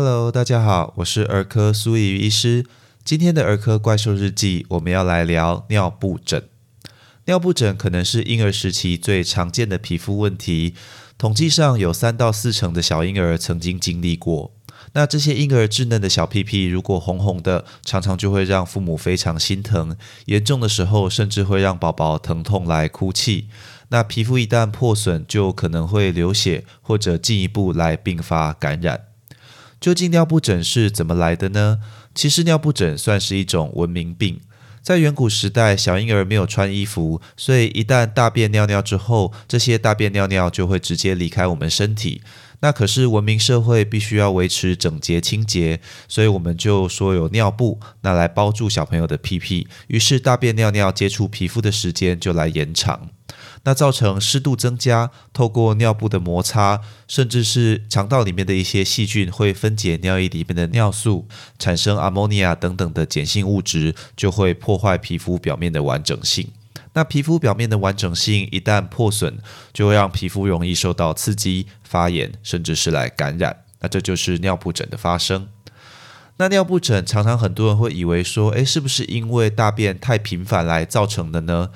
Hello，大家好，我是儿科苏怡医师。今天的儿科怪兽日记，我们要来聊尿布疹。尿布疹可能是婴儿时期最常见的皮肤问题，统计上有三到四成的小婴儿曾经经历过。那这些婴儿稚嫩的小屁屁如果红红的，常常就会让父母非常心疼，严重的时候甚至会让宝宝疼痛来哭泣。那皮肤一旦破损，就可能会流血，或者进一步来并发感染。究竟尿布疹是怎么来的呢？其实尿布疹算是一种文明病。在远古时代，小婴儿没有穿衣服，所以一旦大便尿尿之后，这些大便尿尿就会直接离开我们身体。那可是文明社会必须要维持整洁清洁，所以我们就说有尿布，拿来包住小朋友的屁屁，于是大便尿尿接触皮肤的时间就来延长。那造成湿度增加，透过尿布的摩擦，甚至是肠道里面的一些细菌会分解尿液里面的尿素，产生阿莫尼亚等等的碱性物质，就会破坏皮肤表面的完整性。那皮肤表面的完整性一旦破损，就会让皮肤容易受到刺激、发炎，甚至是来感染。那这就是尿布疹的发生。那尿布疹常常很多人会以为说，诶，是不是因为大便太频繁来造成的呢？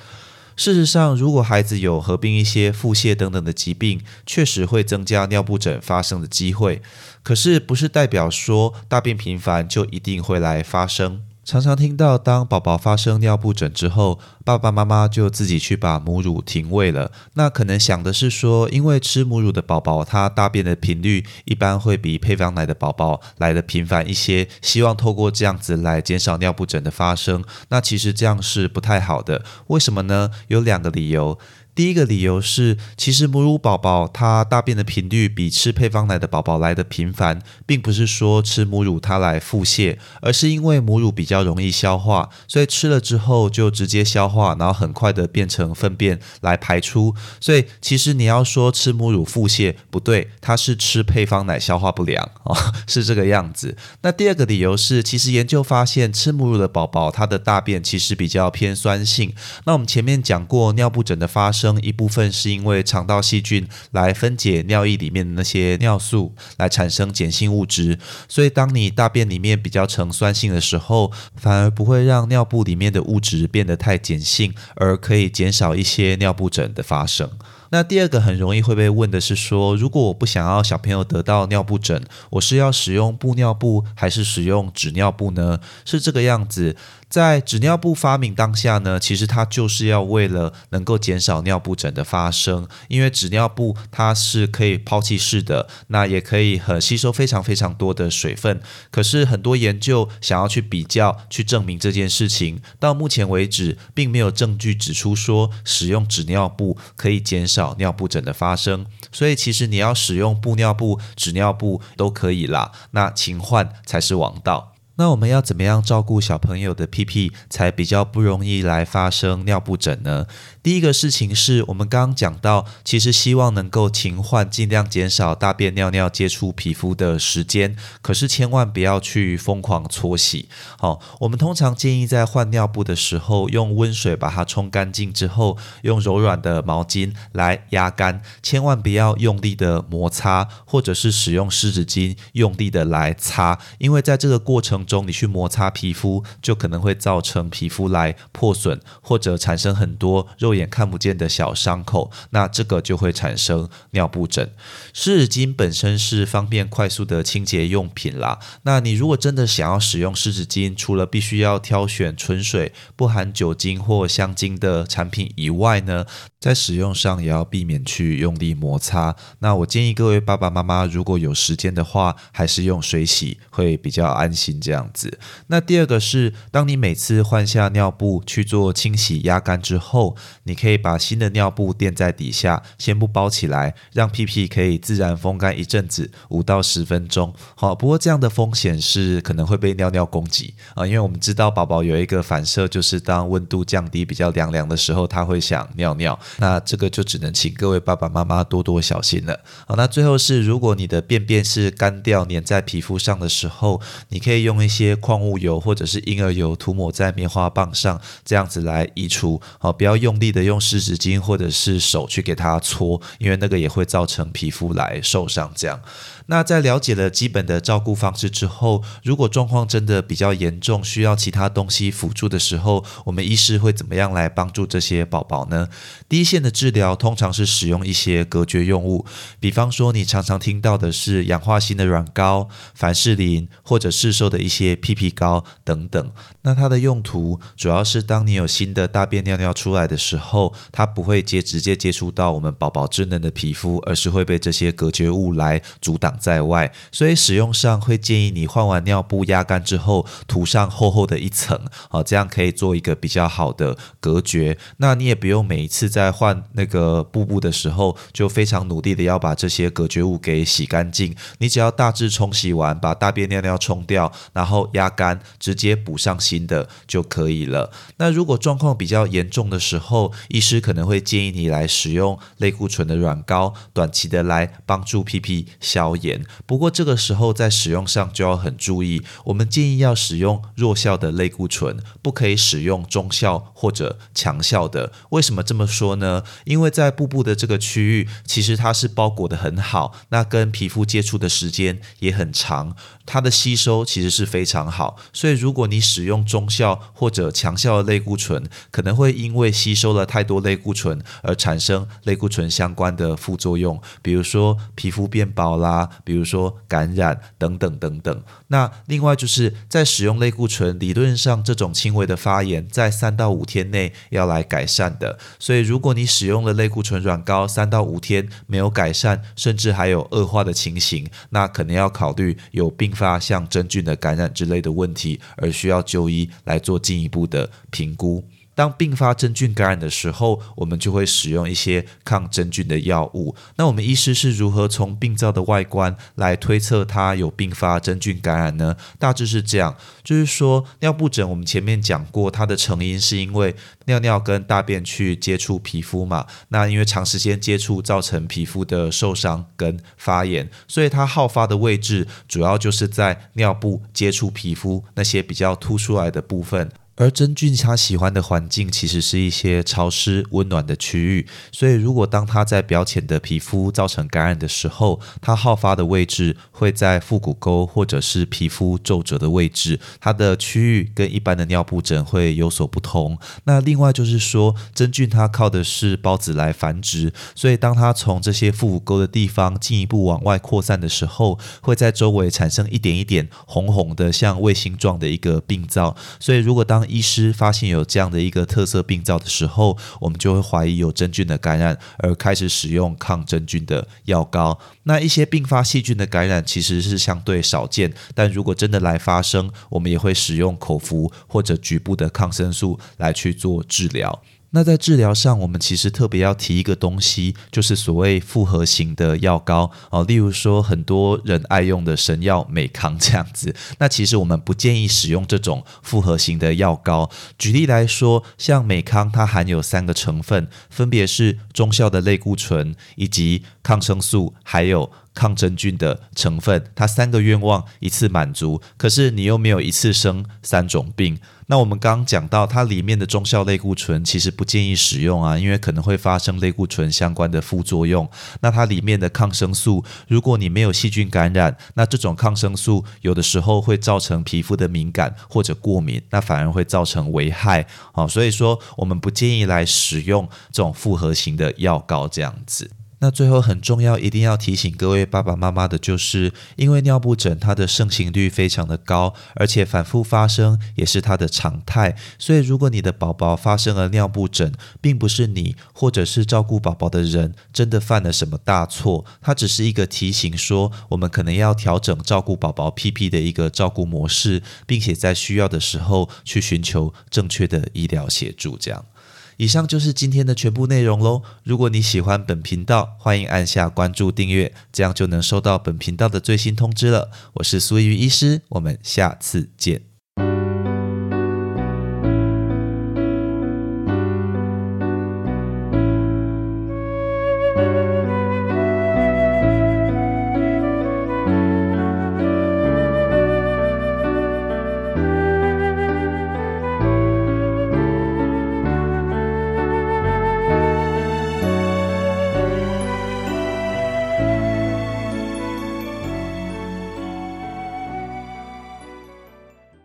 事实上，如果孩子有合并一些腹泻等等的疾病，确实会增加尿布疹发生的机会。可是，不是代表说大便频繁就一定会来发生。常常听到，当宝宝发生尿布疹之后，爸爸妈妈就自己去把母乳停喂了。那可能想的是说，因为吃母乳的宝宝，他大便的频率一般会比配方奶的宝宝来的频繁一些，希望透过这样子来减少尿布疹的发生。那其实这样是不太好的。为什么呢？有两个理由。第一个理由是，其实母乳宝宝他大便的频率比吃配方奶的宝宝来的频繁，并不是说吃母乳它来腹泻，而是因为母乳比较容易消化，所以吃了之后就直接消化，然后很快的变成粪便来排出。所以其实你要说吃母乳腹泻不对，它是吃配方奶消化不良哦，是这个样子。那第二个理由是，其实研究发现吃母乳的宝宝他的大便其实比较偏酸性。那我们前面讲过尿布疹的发生。生一部分是因为肠道细菌来分解尿液里面的那些尿素，来产生碱性物质。所以，当你大便里面比较呈酸性的时候，反而不会让尿布里面的物质变得太碱性，而可以减少一些尿布疹的发生。那第二个很容易会被问的是说，如果我不想要小朋友得到尿布疹，我是要使用布尿布还是使用纸尿布呢？是这个样子。在纸尿布发明当下呢，其实它就是要为了能够减少尿布疹的发生，因为纸尿布它是可以抛弃式的，那也可以很吸收非常非常多的水分。可是很多研究想要去比较、去证明这件事情，到目前为止并没有证据指出说使用纸尿布可以减少尿布疹的发生。所以其实你要使用布尿布、纸尿布都可以啦，那勤换才是王道。那我们要怎么样照顾小朋友的屁屁，才比较不容易来发生尿布疹呢？第一个事情是我们刚刚讲到，其实希望能够勤换，尽量减少大便尿尿接触皮肤的时间。可是千万不要去疯狂搓洗。好，我们通常建议在换尿布的时候，用温水把它冲干净之后，用柔软的毛巾来压干，千万不要用力的摩擦，或者是使用湿纸巾用力的来擦，因为在这个过程中，你去摩擦皮肤，就可能会造成皮肤来破损，或者产生很多肉。肉眼看不见的小伤口，那这个就会产生尿布疹。湿纸巾本身是方便快速的清洁用品啦。那你如果真的想要使用湿纸巾，除了必须要挑选纯水、不含酒精或香精的产品以外呢，在使用上也要避免去用力摩擦。那我建议各位爸爸妈妈，如果有时间的话，还是用水洗会比较安心这样子。那第二个是，当你每次换下尿布去做清洗压干之后。你可以把新的尿布垫在底下，先不包起来，让屁屁可以自然风干一阵子，五到十分钟。好，不过这样的风险是可能会被尿尿攻击啊，因为我们知道宝宝有一个反射，就是当温度降低比较凉凉的时候，他会想尿尿。那这个就只能请各位爸爸妈妈多多小心了。好，那最后是，如果你的便便是干掉粘在皮肤上的时候，你可以用一些矿物油或者是婴儿油涂抹在棉花棒上，这样子来移除。好，不要用力。的用湿纸巾或者是手去给它搓，因为那个也会造成皮肤来受伤。这样，那在了解了基本的照顾方式之后，如果状况真的比较严重，需要其他东西辅助的时候，我们医师会怎么样来帮助这些宝宝呢？第一线的治疗通常是使用一些隔绝用物，比方说你常常听到的是氧化锌的软膏、凡士林或者市售的一些屁屁膏等等。那它的用途主要是当你有新的大便尿尿出来的时候，它不会接直接接触到我们宝宝稚嫩的皮肤，而是会被这些隔绝物来阻挡在外。所以使用上会建议你换完尿布压干之后，涂上厚厚的一层，好，这样可以做一个比较好的隔绝。那你也不用每一次在换那个布布的时候，就非常努力的要把这些隔绝物给洗干净。你只要大致冲洗完，把大便尿尿冲掉，然后压干，直接补上新的就可以了。那如果状况比较严重的时候，医师可能会建议你来使用类固醇的软膏，短期的来帮助屁屁消炎。不过这个时候在使用上就要很注意，我们建议要使用弱效的类固醇，不可以使用中效或者强效的。为什么这么说呢？呢因为在布布的这个区域，其实它是包裹的很好，那跟皮肤接触的时间也很长，它的吸收其实是非常好。所以如果你使用中效或者强效的类固醇，可能会因为吸收了太多类固醇而产生类固醇相关的副作用，比如说皮肤变薄啦，比如说感染等等等等。那另外就是在使用类固醇，理论上这种轻微的发炎在三到五天内要来改善的。所以如果你使用了类固醇软膏三到五天没有改善，甚至还有恶化的情形，那可能要考虑有并发像真菌的感染之类的问题，而需要就医来做进一步的评估。当并发真菌感染的时候，我们就会使用一些抗真菌的药物。那我们医师是如何从病灶的外观来推测它有并发真菌感染呢？大致是这样，就是说尿布疹，我们前面讲过，它的成因是因为尿尿跟大便去接触皮肤嘛。那因为长时间接触造成皮肤的受伤跟发炎，所以它好发的位置主要就是在尿布接触皮肤那些比较凸出来的部分。而真菌它喜欢的环境其实是一些潮湿温暖的区域，所以如果当它在表浅的皮肤造成感染的时候，它好发的位置会在腹股沟或者是皮肤皱褶的位置，它的区域跟一般的尿布疹会有所不同。那另外就是说，真菌它靠的是孢子来繁殖，所以当它从这些腹股沟的地方进一步往外扩散的时候，会在周围产生一点一点红红的像卫星状的一个病灶。所以如果当医师发现有这样的一个特色病灶的时候，我们就会怀疑有真菌的感染，而开始使用抗真菌的药膏。那一些并发细菌的感染其实是相对少见，但如果真的来发生，我们也会使用口服或者局部的抗生素来去做治疗。那在治疗上，我们其实特别要提一个东西，就是所谓复合型的药膏哦，例如说很多人爱用的神药美康这样子。那其实我们不建议使用这种复合型的药膏。举例来说，像美康，它含有三个成分，分别是中效的类固醇、以及抗生素，还有。抗真菌的成分，它三个愿望一次满足，可是你又没有一次生三种病。那我们刚刚讲到，它里面的中效类固醇其实不建议使用啊，因为可能会发生类固醇相关的副作用。那它里面的抗生素，如果你没有细菌感染，那这种抗生素有的时候会造成皮肤的敏感或者过敏，那反而会造成危害。啊，所以说我们不建议来使用这种复合型的药膏这样子。那最后很重要，一定要提醒各位爸爸妈妈的就是，因为尿布疹它的盛行率非常的高，而且反复发生也是它的常态。所以，如果你的宝宝发生了尿布疹，并不是你或者是照顾宝宝的人真的犯了什么大错，它只是一个提醒，说我们可能要调整照顾宝宝屁屁的一个照顾模式，并且在需要的时候去寻求正确的医疗协助，这样。以上就是今天的全部内容喽。如果你喜欢本频道，欢迎按下关注订阅，这样就能收到本频道的最新通知了。我是苏玉医师，我们下次见。